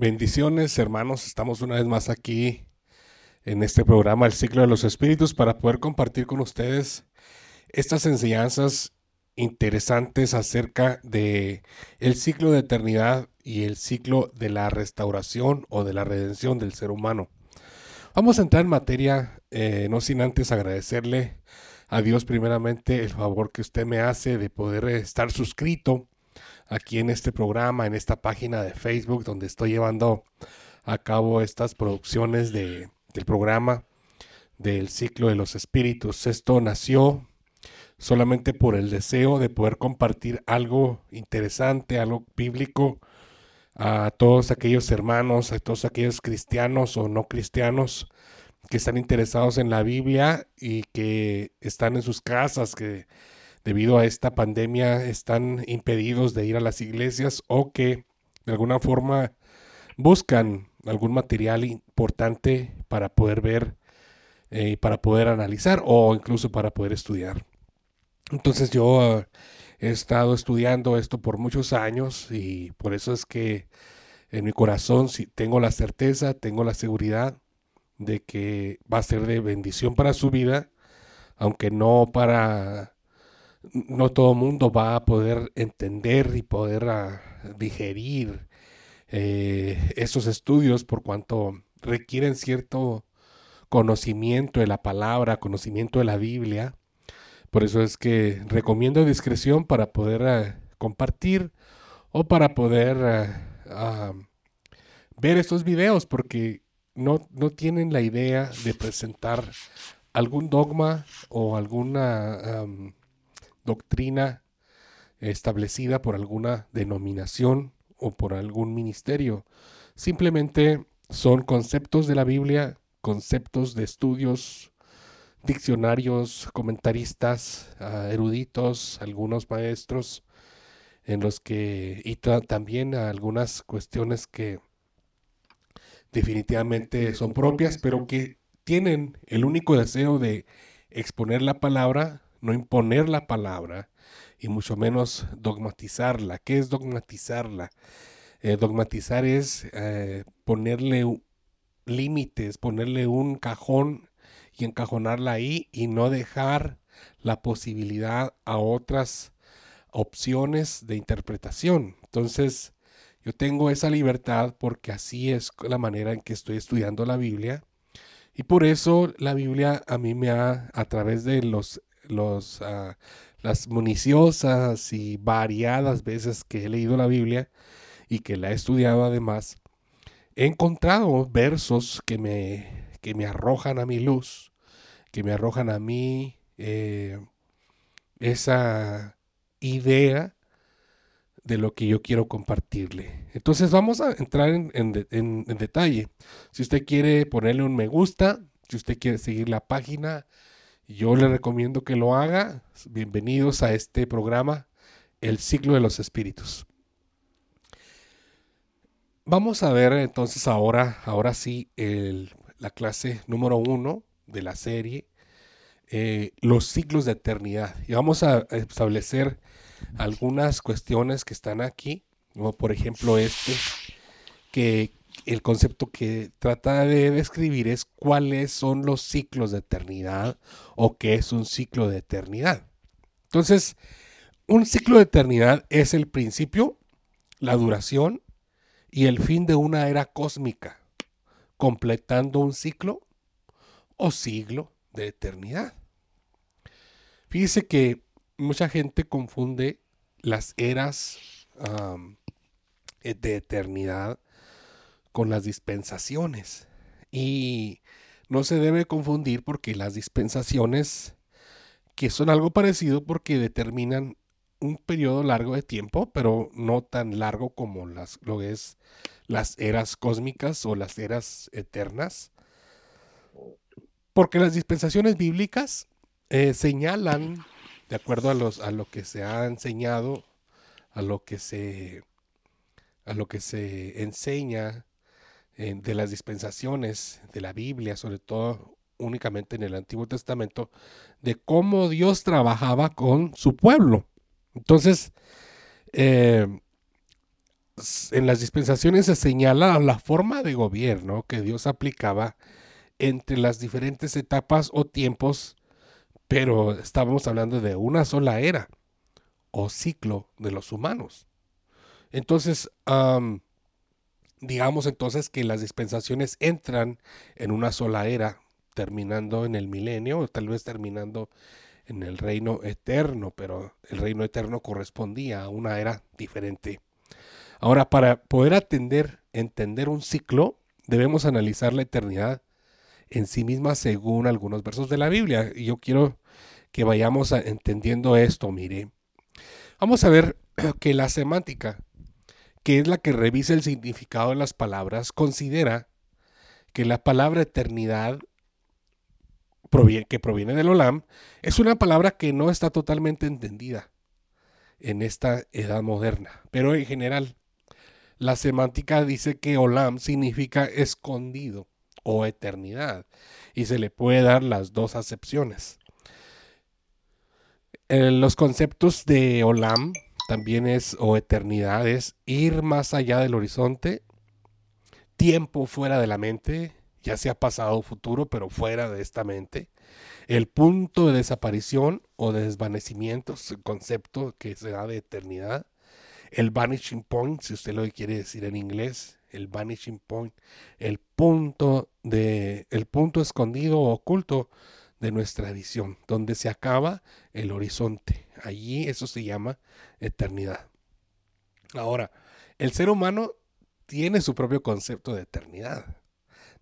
Bendiciones, hermanos. Estamos una vez más aquí en este programa El ciclo de los espíritus para poder compartir con ustedes estas enseñanzas interesantes acerca de el ciclo de eternidad y el ciclo de la restauración o de la redención del ser humano. Vamos a entrar en materia, eh, no sin antes agradecerle a Dios primeramente el favor que usted me hace de poder estar suscrito aquí en este programa, en esta página de Facebook donde estoy llevando a cabo estas producciones de, del programa del ciclo de los espíritus. Esto nació solamente por el deseo de poder compartir algo interesante, algo bíblico a todos aquellos hermanos, a todos aquellos cristianos o no cristianos que están interesados en la Biblia y que están en sus casas, que debido a esta pandemia están impedidos de ir a las iglesias o que de alguna forma buscan algún material importante para poder ver, y eh, para poder analizar o incluso para poder estudiar. Entonces yo ah, he estado estudiando esto por muchos años y por eso es que en mi corazón si tengo la certeza, tengo la seguridad de que va a ser de bendición para su vida, aunque no para no todo el mundo va a poder entender y poder ah, digerir eh, esos estudios por cuanto requieren cierto conocimiento de la palabra, conocimiento de la Biblia. Por eso es que recomiendo discreción para poder ah, compartir o para poder ah, ver estos videos porque no, no tienen la idea de presentar algún dogma o alguna doctrina establecida por alguna denominación o por algún ministerio. Simplemente son conceptos de la Biblia, conceptos de estudios, diccionarios, comentaristas, ah, eruditos, algunos maestros, en los que, y también algunas cuestiones que definitivamente son propias, pero que tienen el único deseo de exponer la palabra no imponer la palabra y mucho menos dogmatizarla. ¿Qué es dogmatizarla? Eh, dogmatizar es eh, ponerle límites, ponerle un cajón y encajonarla ahí y no dejar la posibilidad a otras opciones de interpretación. Entonces, yo tengo esa libertad porque así es la manera en que estoy estudiando la Biblia. Y por eso la Biblia a mí me ha, a través de los los, ah, las municiosas y variadas veces que he leído la Biblia y que la he estudiado además, he encontrado versos que me, que me arrojan a mi luz, que me arrojan a mí eh, esa idea de lo que yo quiero compartirle. Entonces vamos a entrar en, en, detalle. Si usted quiere ponerle un me gusta, si usted quiere seguir la página, yo le recomiendo que lo haga. Bienvenidos a este programa, El ciclo de los espíritus. Vamos a ver entonces ahora, ahora sí, la clase número uno de la serie, eh, los ciclos de eternidad. Y vamos a establecer algunas cuestiones que están aquí, como por ejemplo este, que el concepto que trata de describir es cuáles son los ciclos de eternidad o qué es un ciclo de eternidad. Entonces, un ciclo de eternidad es el principio, la duración y el fin de una era cósmica, completando un ciclo o siglo de eternidad. Fíjese que mucha gente confunde las eras de eternidad con las dispensaciones. Y no se debe confundir porque las dispensaciones, que son algo parecido porque determinan un periodo largo de tiempo, pero no tan largo como las, lo es las eras cósmicas o las eras eternas. Porque las dispensaciones bíblicas eh, señalan, de acuerdo a, los, a lo que se ha enseñado, a lo que se, a lo que se enseña de las dispensaciones de la Biblia, sobre todo únicamente en el Antiguo Testamento, de cómo Dios trabajaba con su pueblo. Entonces, eh, en las dispensaciones se señala la forma de gobierno que Dios aplicaba entre las diferentes etapas o tiempos, pero estábamos hablando de una sola era o ciclo de los humanos. Entonces, digamos entonces que las dispensaciones entran en una sola era, terminando en el milenio, o tal vez terminando en el reino eterno, pero el reino eterno correspondía a una era diferente. Ahora, para poder atender, entender un ciclo, debemos analizar la eternidad en sí misma según algunos versos de la Biblia. Y yo quiero que vayamos entendiendo esto, mire. Vamos a ver que la semántica, que es la que revisa el significado de las palabras, considera que la palabra eternidad que proviene del Olam es una palabra que no está totalmente entendida en esta edad moderna, pero en general la semántica dice que Olam significa escondido o eternidad y se le puede dar las dos acepciones. En los conceptos de Olam también es o eternidad es ir más allá del horizonte, tiempo fuera de la mente, ya sea pasado o futuro, pero fuera de esta mente. El punto de desaparición o de desvanecimiento, es el concepto que se da de eternidad. El vanishing point, si usted lo quiere decir en inglés, el vanishing point, el punto de el punto escondido o oculto de nuestra visión, donde se acaba el horizonte. Allí eso se llama eternidad. Ahora, el ser humano tiene su propio concepto de eternidad,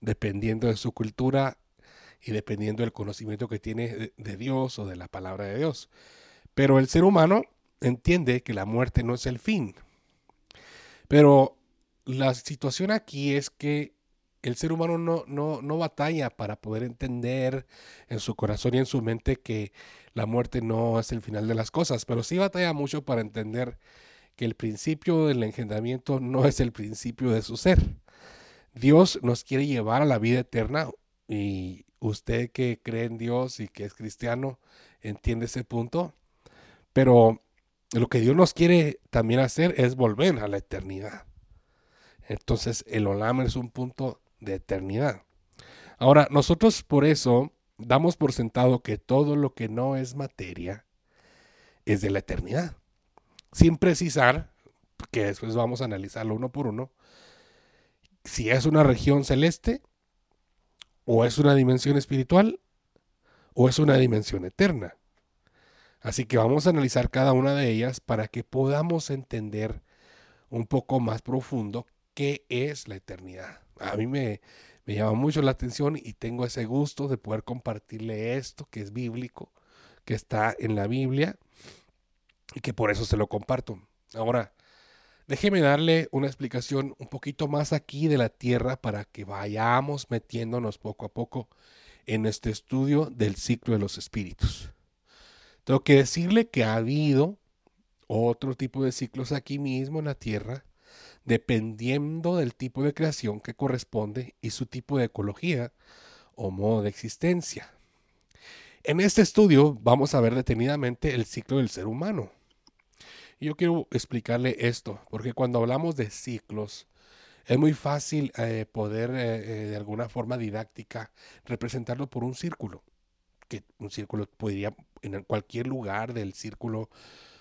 dependiendo de su cultura y dependiendo del conocimiento que tiene de Dios o de la palabra de Dios. Pero el ser humano entiende que la muerte no es el fin. Pero la situación aquí es que el ser humano no, no, no, batalla para poder entender en su corazón y en su mente que la muerte no es el final de las cosas, pero sí batalla mucho para entender que el principio del engendramiento no es el principio de su ser. Dios nos quiere llevar a la vida eterna y usted que cree en Dios y que es cristiano entiende ese punto, pero lo que Dios nos quiere también hacer es volver a la eternidad. Entonces el Olam es un punto de eternidad. Ahora, nosotros por eso damos por sentado que todo lo que no es materia es de la eternidad. Sin precisar, que después vamos a analizarlo uno por uno, si es una región celeste, o es una dimensión espiritual, o es una dimensión eterna. Así que vamos a analizar cada una de ellas para que podamos entender un poco más profundo qué es la eternidad a mí me, me llama mucho la atención y tengo ese gusto de poder compartirle esto que es bíblico, que está en la Biblia y que por eso se lo comparto. Ahora, déjeme darle una explicación un poquito más aquí de la tierra para que vayamos metiéndonos poco a poco en este estudio del ciclo de los espíritus. Tengo que decirle que ha habido otro tipo de ciclos aquí mismo en la tierra dependiendo del tipo de creación que corresponde y su tipo de ecología o modo de existencia. En este estudio vamos a ver detenidamente el ciclo del ser humano. Yo quiero explicarle esto, porque cuando hablamos de ciclos, es muy fácil eh, poder eh, eh, de alguna forma didáctica representarlo por un círculo, que un círculo podría en cualquier lugar del círculo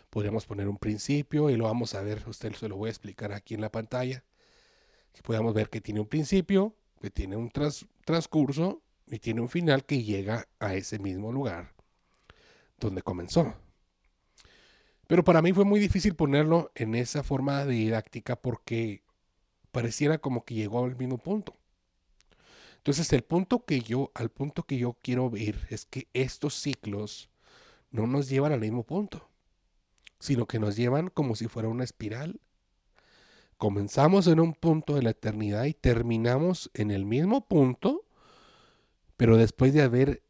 podríamos poner un principio y lo vamos a ver, usted se lo voy a explicar aquí en la pantalla, que podamos ver que tiene un principio, que tiene un transcurso y tiene un final que llega a ese mismo lugar donde comenzó. Pero para mí fue muy difícil ponerlo en esa forma didáctica porque pareciera como que llegó al mismo punto. Entonces el punto que yo, al punto que yo quiero ver es que estos ciclos no nos llevan al mismo punto sino que nos llevan como si fuera una espiral. Comenzamos en un punto de la eternidad y terminamos en el mismo punto, pero después de haber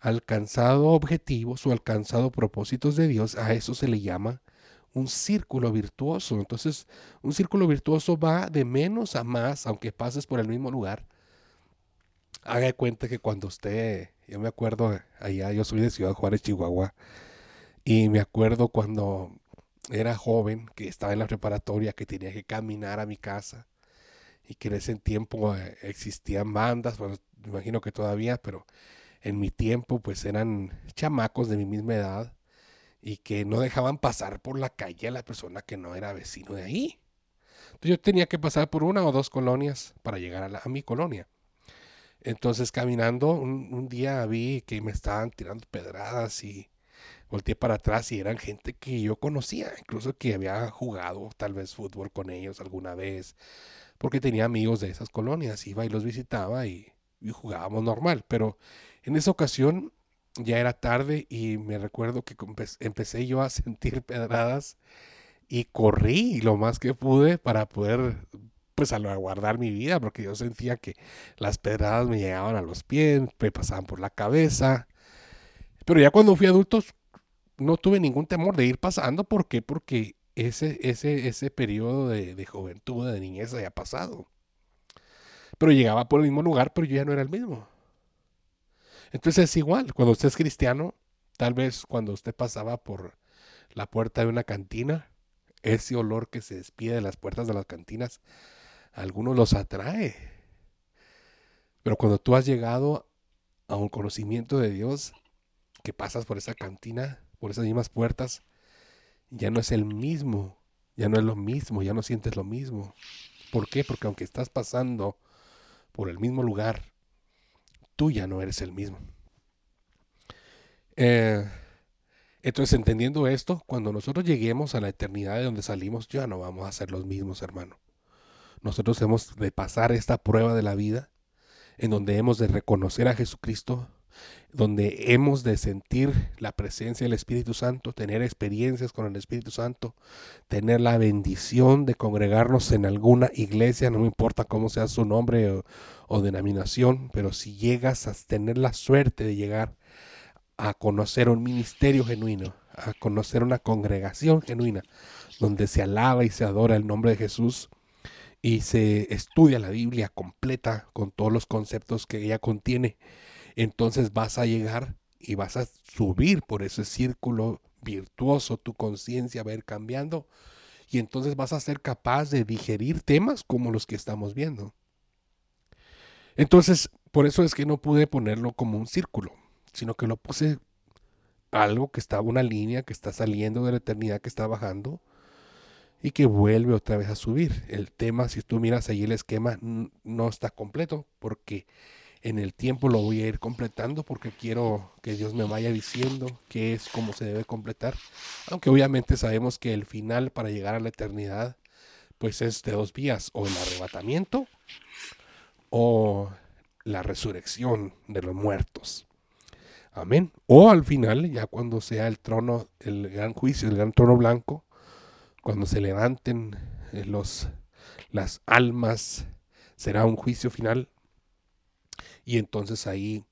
alcanzado objetivos o alcanzado propósitos de Dios, a eso se le llama un círculo virtuoso. Entonces, un círculo virtuoso va de menos a más, aunque pases por el mismo lugar. Haga cuenta que cuando usted, yo me acuerdo allá, yo soy de Ciudad Juárez, Chihuahua, y me acuerdo cuando era joven, que estaba en la preparatoria, que tenía que caminar a mi casa y que en ese tiempo eh, existían bandas, bueno, me imagino que todavía, pero en mi tiempo pues eran chamacos de mi misma edad y que no dejaban pasar por la calle a la persona que no era vecino de ahí. Entonces yo tenía que pasar por una o dos colonias para llegar a, mi colonia. Entonces caminando un, día vi que me estaban tirando pedradas y volteé para atrás y eran gente que yo conocía, incluso que había jugado tal vez fútbol con ellos alguna vez, porque tenía amigos de esas colonias, iba y los visitaba y, jugábamos normal, pero en esa ocasión ya era tarde y me recuerdo que empecé yo a sentir pedradas y corrí lo más que pude para poder pues salvaguardar mi vida porque yo sentía que las pedradas me llegaban a los pies, me pasaban por la cabeza. Pero ya cuando fui adulto no tuve ningún temor de ir pasando. ¿Por qué? Porque ese, ese, ese periodo de, de juventud, de niñez había pasado. Pero llegaba por el mismo lugar, pero yo ya no era el mismo. Entonces es igual, cuando usted es cristiano, tal vez cuando usted pasaba por la puerta de una cantina, ese olor que se despide de las puertas de las cantinas, a algunos los atrae. Pero cuando tú has llegado a un conocimiento de Dios, que pasas por esa cantina, por esas mismas puertas, ya no es el mismo, ya no es lo mismo, ya no sientes lo mismo. ¿Por qué? Porque aunque estás pasando por el mismo lugar, tú ya no eres el mismo. Eh, entonces, entendiendo esto, cuando nosotros lleguemos a la eternidad de donde salimos, ya no vamos a ser los mismos, hermano. Nosotros hemos de pasar esta prueba de la vida, en donde hemos de reconocer a Jesucristo donde hemos de sentir la presencia del Espíritu Santo, tener experiencias con el Espíritu Santo, tener la bendición de congregarnos en alguna iglesia, no me importa cómo sea su nombre o, denominación, pero si llegas a tener la suerte de llegar a conocer un ministerio genuino, a conocer una congregación genuina, donde se alaba y se adora el nombre de Jesús, y se estudia la Biblia completa con todos los conceptos que ella contiene, entonces vas a llegar y vas a subir por ese círculo virtuoso, tu conciencia va a ir cambiando y entonces vas a ser capaz de digerir temas como los que estamos viendo. Entonces, por eso es que no pude ponerlo como un círculo, sino que lo puse algo que estaba una línea que está saliendo de la eternidad, que está bajando y que vuelve otra vez a subir. El tema, si tú miras ahí el esquema, no está completo porque en el tiempo lo voy a ir completando porque quiero que Dios me vaya diciendo qué es cómo se debe completar. Aunque obviamente sabemos que el final para llegar a la eternidad pues es de dos vías, o el arrebatamiento o la resurrección de los muertos. Amén. O al final, ya cuando sea el trono, el gran juicio, el gran trono blanco, cuando se levanten eh, los, las almas, será un juicio final y entonces ahí,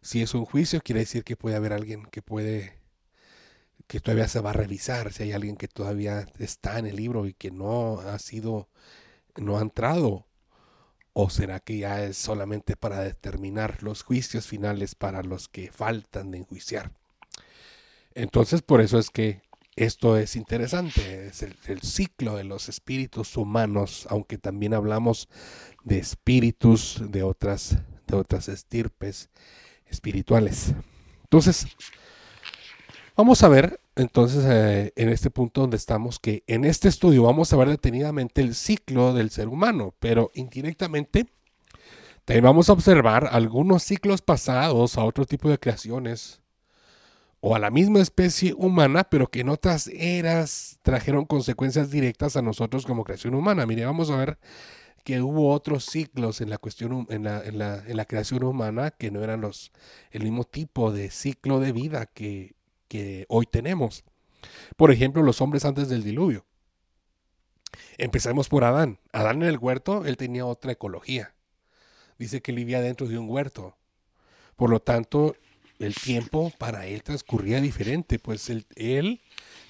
si es un juicio, quiere decir que puede haber alguien que puede, que todavía se va a revisar, si hay alguien que todavía está en el libro y que no ha sido, no ha entrado. ¿O será que ya es solamente para determinar los juicios finales para los que faltan de enjuiciar? Entonces, por eso es que esto es interesante, es el, ciclo de los espíritus humanos, aunque también hablamos de espíritus de otras de otras estirpes espirituales. Entonces, vamos a ver entonces eh, en este punto donde estamos que en este estudio vamos a ver detenidamente el ciclo del ser humano, pero indirectamente también vamos a observar algunos ciclos pasados a otro tipo de creaciones o a la misma especie humana, pero que en otras eras trajeron consecuencias directas a nosotros como creación humana. Mire, vamos a ver que hubo otros ciclos en la cuestión en la, en la, en la creación humana que no eran los el mismo tipo de ciclo de vida que, que hoy tenemos. Por ejemplo, los hombres antes del diluvio. Empezamos por Adán. Adán en el huerto, él tenía otra ecología. Dice que vivía dentro de un huerto. Por lo tanto, el tiempo para él transcurría diferente, pues él, él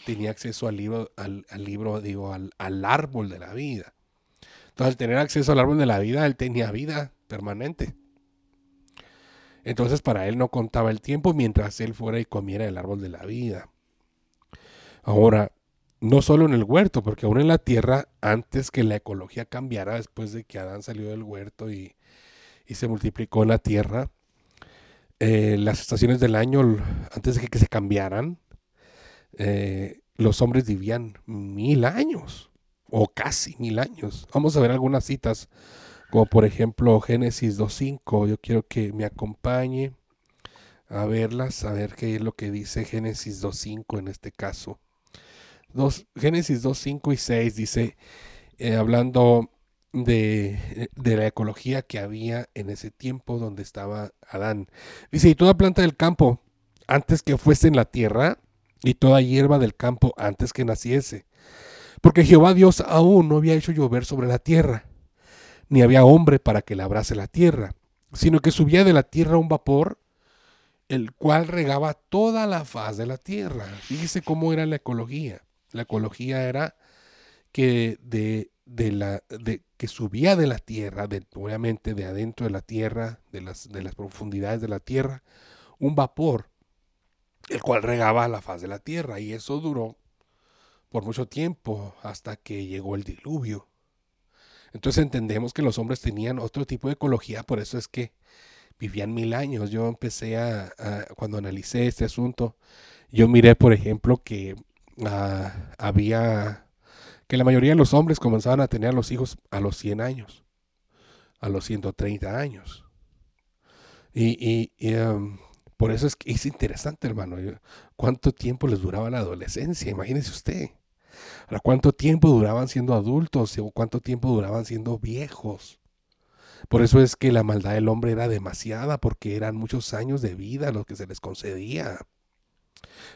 tenía acceso al libro, al, libro, digo, al, al árbol de la vida. Entonces, al tener acceso al árbol de la vida, él tenía vida permanente. Entonces, para él no contaba el tiempo mientras él fuera y comiera el árbol de la vida. Ahora, no solo en el huerto, porque aún en la tierra, antes que la ecología cambiara, después de que Adán salió del huerto y, se multiplicó en la tierra, eh, las estaciones del año, antes de que, se cambiaran, eh, los hombres vivían mil años, o casi mil años. Vamos a ver algunas citas, como por ejemplo Génesis 2.5. Yo quiero que me acompañe a verlas, a ver qué es lo que dice Génesis 2.5 en este caso. Dos, Génesis 2, 5 y 6 dice, eh, hablando de, de, la ecología que había en ese tiempo donde estaba Adán. Dice, y toda planta del campo, antes que fuese en la tierra, y toda hierba del campo antes que naciese. Porque Jehová Dios aún no había hecho llover sobre la tierra, ni había hombre para que labrase la tierra, sino que subía de la tierra un vapor, el cual regaba toda la faz de la tierra. Fíjese cómo era la ecología. La ecología era que de, de la de, que subía de la tierra, de, obviamente de adentro de la tierra, de las, de las profundidades de la tierra, un vapor, el cual regaba la faz de la tierra, y eso duró por mucho tiempo hasta que llegó el diluvio. Entonces entendemos que los hombres tenían otro tipo de ecología, por eso es que vivían mil años. Yo empecé a, cuando analicé este asunto, yo miré, por ejemplo, que Ah, había que la mayoría de los hombres comenzaban a tener a los hijos a los 100 años, a los 130 años. Y, em, por eso es es interesante, hermano, cuánto tiempo les duraba la adolescencia, imagínese usted. Ahora, cuánto tiempo duraban siendo adultos o cuánto tiempo duraban siendo viejos. Por eso es que la maldad del hombre era demasiada, porque eran muchos años de vida los que se les concedía.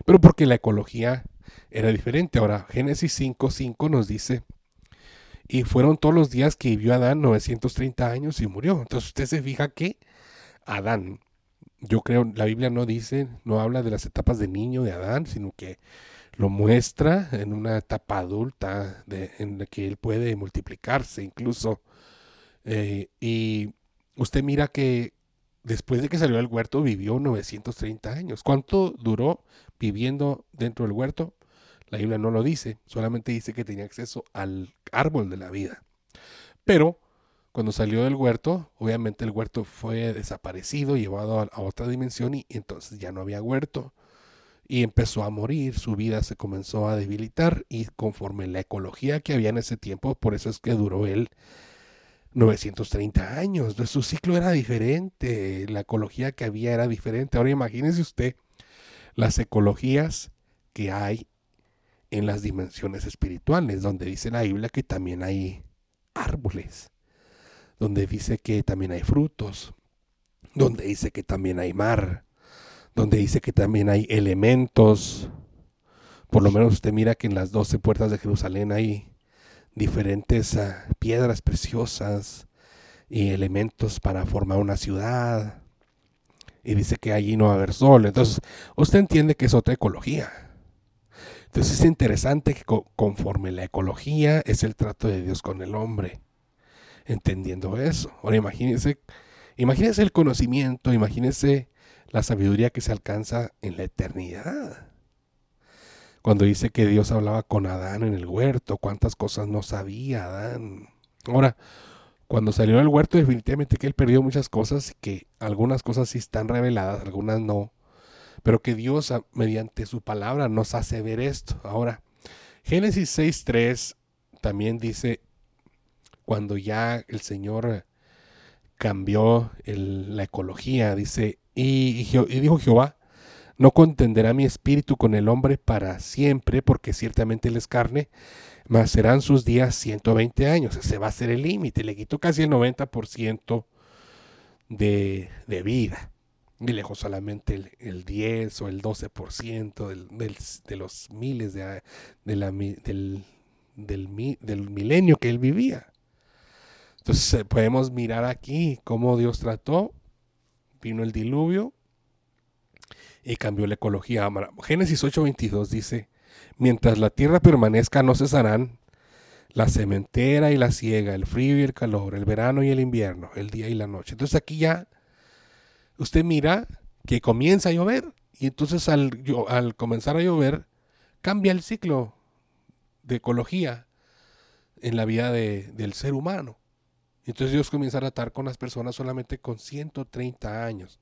Pero porque la ecología era diferente. Ahora, Génesis 5.5 nos dice, y fueron todos los días que vivió Adán 930 años y murió. Entonces usted se fija que Adán, yo creo, la Biblia no dice, no habla de las etapas de niño de Adán, sino que lo muestra en una etapa adulta en la que él puede multiplicarse incluso. Eh, y usted mira que después de que salió del huerto vivió 930 años. ¿Cuánto duró viviendo dentro del huerto? La Biblia no lo dice, solamente dice que tenía acceso al árbol de la vida. Pero cuando salió del huerto, obviamente el huerto fue desaparecido, llevado a, otra dimensión y entonces ya no había huerto. Y empezó a morir, su vida se comenzó a debilitar y conforme la ecología que había en ese tiempo, por eso es que duró él 930 años. Su ciclo era diferente, la ecología que había era diferente. Ahora imagínese usted las ecologías que hay en las dimensiones espirituales, donde dice la Biblia que también hay árboles, donde dice que también hay frutos, donde dice que también hay mar, donde dice que también hay elementos. Por lo menos usted mira que en las doce puertas de Jerusalén hay diferentes ah, piedras preciosas y elementos para formar una ciudad. Y dice que allí no va a haber sol. Entonces, usted entiende que es otra ecología. Entonces es interesante que conforme la ecología es el trato de Dios con el hombre, entendiendo eso. Ahora imagínense, imagínense el conocimiento, imagínense la sabiduría que se alcanza en la eternidad. Cuando dice que Dios hablaba con Adán en el huerto, cuántas cosas no sabía Adán. Ahora, cuando salió del huerto, definitivamente que él perdió muchas cosas, que algunas cosas sí están reveladas, algunas no pero que Dios mediante su palabra nos hace ver esto. Ahora, Génesis 6.3 también dice, cuando ya el Señor cambió la ecología, dice, y, dijo Jehová, no contenderá mi espíritu con el hombre para siempre, porque ciertamente él es carne, mas serán sus días 120 años. Ese va a ser el límite. Le quitó casi el 90% de, de vida y lejos solamente el, 10 o el 12% del, del, de los miles de, de la, del, del, del, milenio que él vivía. Entonces eh, podemos mirar aquí cómo Dios trató, vino el diluvio y cambió la ecología. Génesis 8:22 dice, mientras la tierra permanezca no cesarán la cementera y la siega, el frío y el calor, el verano y el invierno, el día y la noche. Entonces aquí ya usted mira que comienza a llover y entonces al, al comenzar a llover cambia el ciclo de ecología en la vida del ser humano. Entonces Dios comienza a tratar con las personas solamente con 130 años.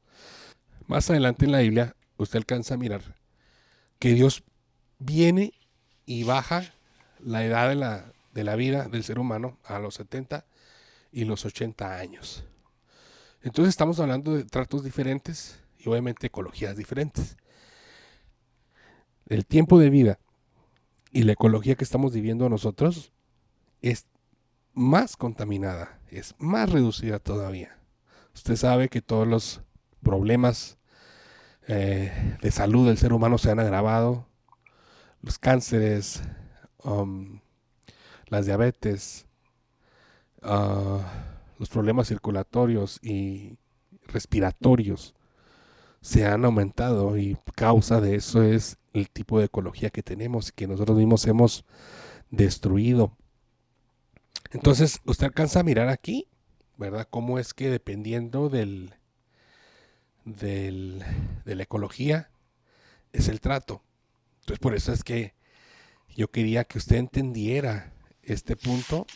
Más adelante en la Biblia, usted alcanza a mirar que Dios viene y baja la edad de la, de la vida del ser humano a los 70 y los 80 años. Entonces estamos hablando de tratos diferentes y obviamente ecologías diferentes. El tiempo de vida y la ecología que estamos viviendo nosotros es más contaminada, es más reducida todavía. Usted sabe que todos los problemas eh, de salud del ser humano se han agravado, los cánceres, um, las diabetes, ah, los problemas circulatorios y respiratorios se han aumentado y causa de eso es el tipo de ecología que tenemos y que nosotros mismos hemos destruido. Entonces, usted alcanza a mirar aquí, ¿verdad? Cómo es que dependiendo del, del, de la ecología es el trato. Entonces, por eso es que yo quería que usted entendiera este punto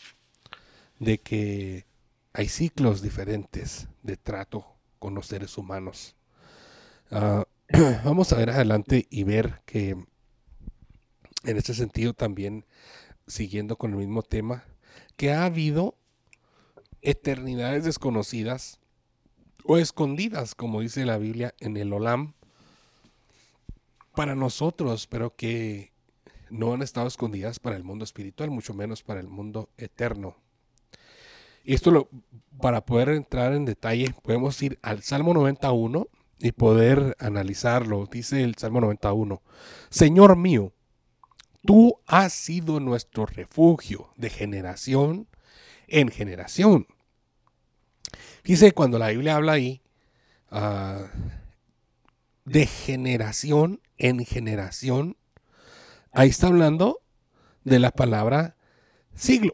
de que hay ciclos diferentes de trato con los seres humanos. Ah, vamos a ver adelante y ver que en este sentido también, siguiendo con el mismo tema, que ha habido eternidades desconocidas o escondidas, como dice la Biblia en el Olam, para nosotros, pero que no han estado escondidas para el mundo espiritual, mucho menos para el mundo eterno. Y esto lo, para poder entrar en detalle, podemos ir al Salmo 91 y poder analizarlo. Dice el Salmo 91, Señor mío, tú has sido nuestro refugio de generación en generación. Dice cuando la Biblia habla ahí ah, de generación en generación, ahí está hablando de la palabra siglo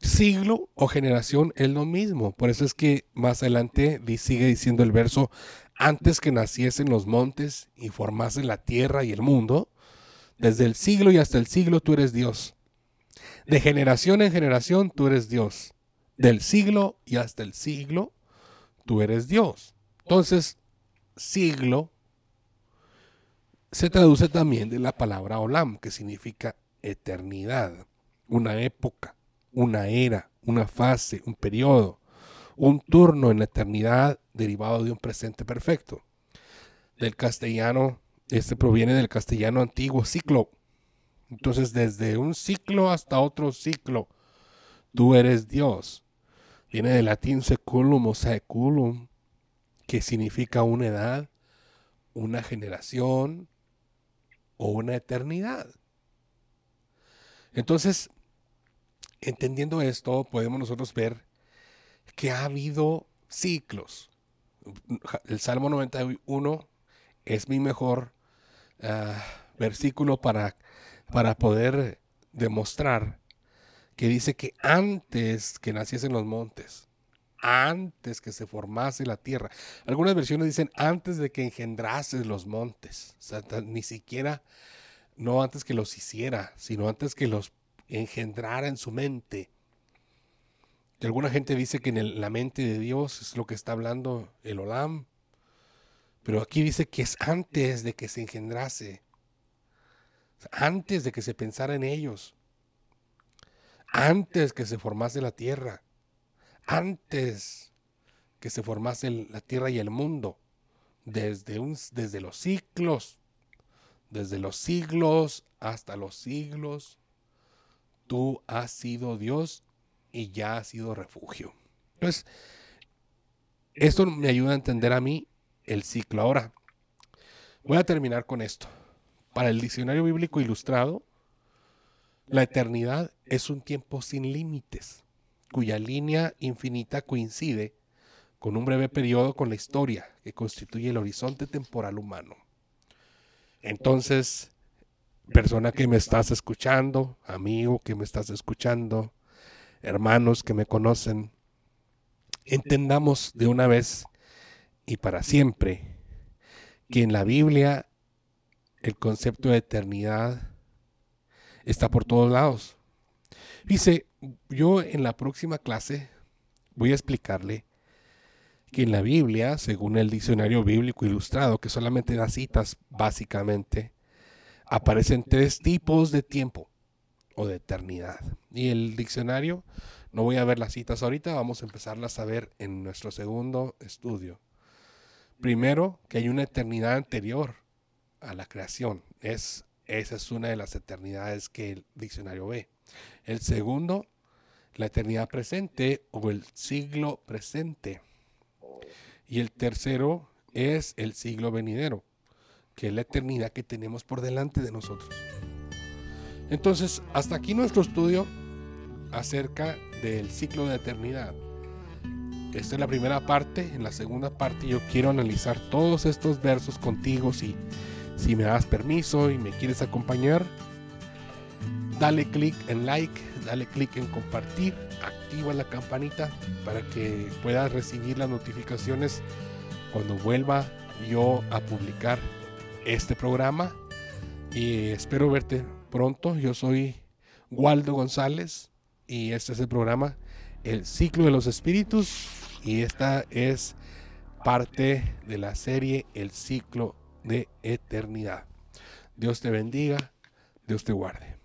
siglo o generación es lo mismo. Por eso es que más adelante sigue diciendo el verso, antes que naciesen los montes y formasen la tierra y el mundo, desde el siglo y hasta el siglo tú eres Dios. De generación en generación tú eres Dios. Del siglo y hasta el siglo tú eres Dios. Entonces, siglo se traduce también de la palabra olam, que significa eternidad, una época una era, una fase, un periodo, un turno en la eternidad derivado de un presente perfecto. Del castellano, este proviene del castellano antiguo ciclo. Entonces, desde un ciclo hasta otro ciclo, tú eres Dios. Viene del latín seculum o seculum, que significa una edad, una generación o una eternidad. Entonces, entendiendo esto, podemos nosotros ver que ha habido ciclos. El Salmo 91 es mi mejor ah, versículo para, para poder demostrar que dice que antes que naciesen los montes, antes que se formase la tierra. Algunas versiones dicen antes de que engendrases los montes. O sea, ni siquiera, no antes que los hiciera, sino antes que los engendrar en su mente. Y alguna gente dice que en la mente de Dios es lo que está hablando el Olam. Pero aquí dice que es antes de que se engendrase. Antes de que se pensara en ellos. Antes que se formase la tierra. Antes que se formase la tierra y el mundo. Desde, desde los ciclos. Desde los siglos hasta los siglos tú has sido Dios y ya has sido refugio. Entonces, esto me ayuda a entender a mí el ciclo. Ahora, voy a terminar con esto. Para el diccionario bíblico ilustrado, la eternidad es un tiempo sin límites, cuya línea infinita coincide con un breve periodo con la historia que constituye el horizonte temporal humano. Entonces, persona que me estás escuchando, amigo que me estás escuchando, hermanos que me conocen, entendamos de una vez y para siempre que en la Biblia el concepto de eternidad está por todos lados. Dice, yo en la próxima clase voy a explicarle que en la Biblia, según el diccionario bíblico ilustrado, que solamente da citas básicamente, aparecen tres tipos de tiempo o de eternidad. Y el diccionario, no voy a ver las citas ahorita, vamos a empezarlas a ver en nuestro segundo estudio. Primero, que hay una eternidad anterior a la creación. Es, esa es una de las eternidades que el diccionario ve. El segundo, la eternidad presente o el siglo presente. Y el tercero es el siglo venidero, que es la eternidad que tenemos por delante de nosotros. Entonces, hasta aquí nuestro estudio acerca del ciclo de eternidad. Esta es la primera parte. En la segunda parte yo quiero analizar todos estos versos contigo. Si, si me das permiso y me quieres acompañar, dale clic en like, dale clic en compartir, activa la campanita para que puedas recibir las notificaciones cuando vuelva yo a publicar este programa. Y espero verte pronto. Yo soy Waldo González y este es el programa El ciclo de los espíritus y esta es parte de la serie El ciclo de eternidad. Dios te bendiga, Dios te guarde.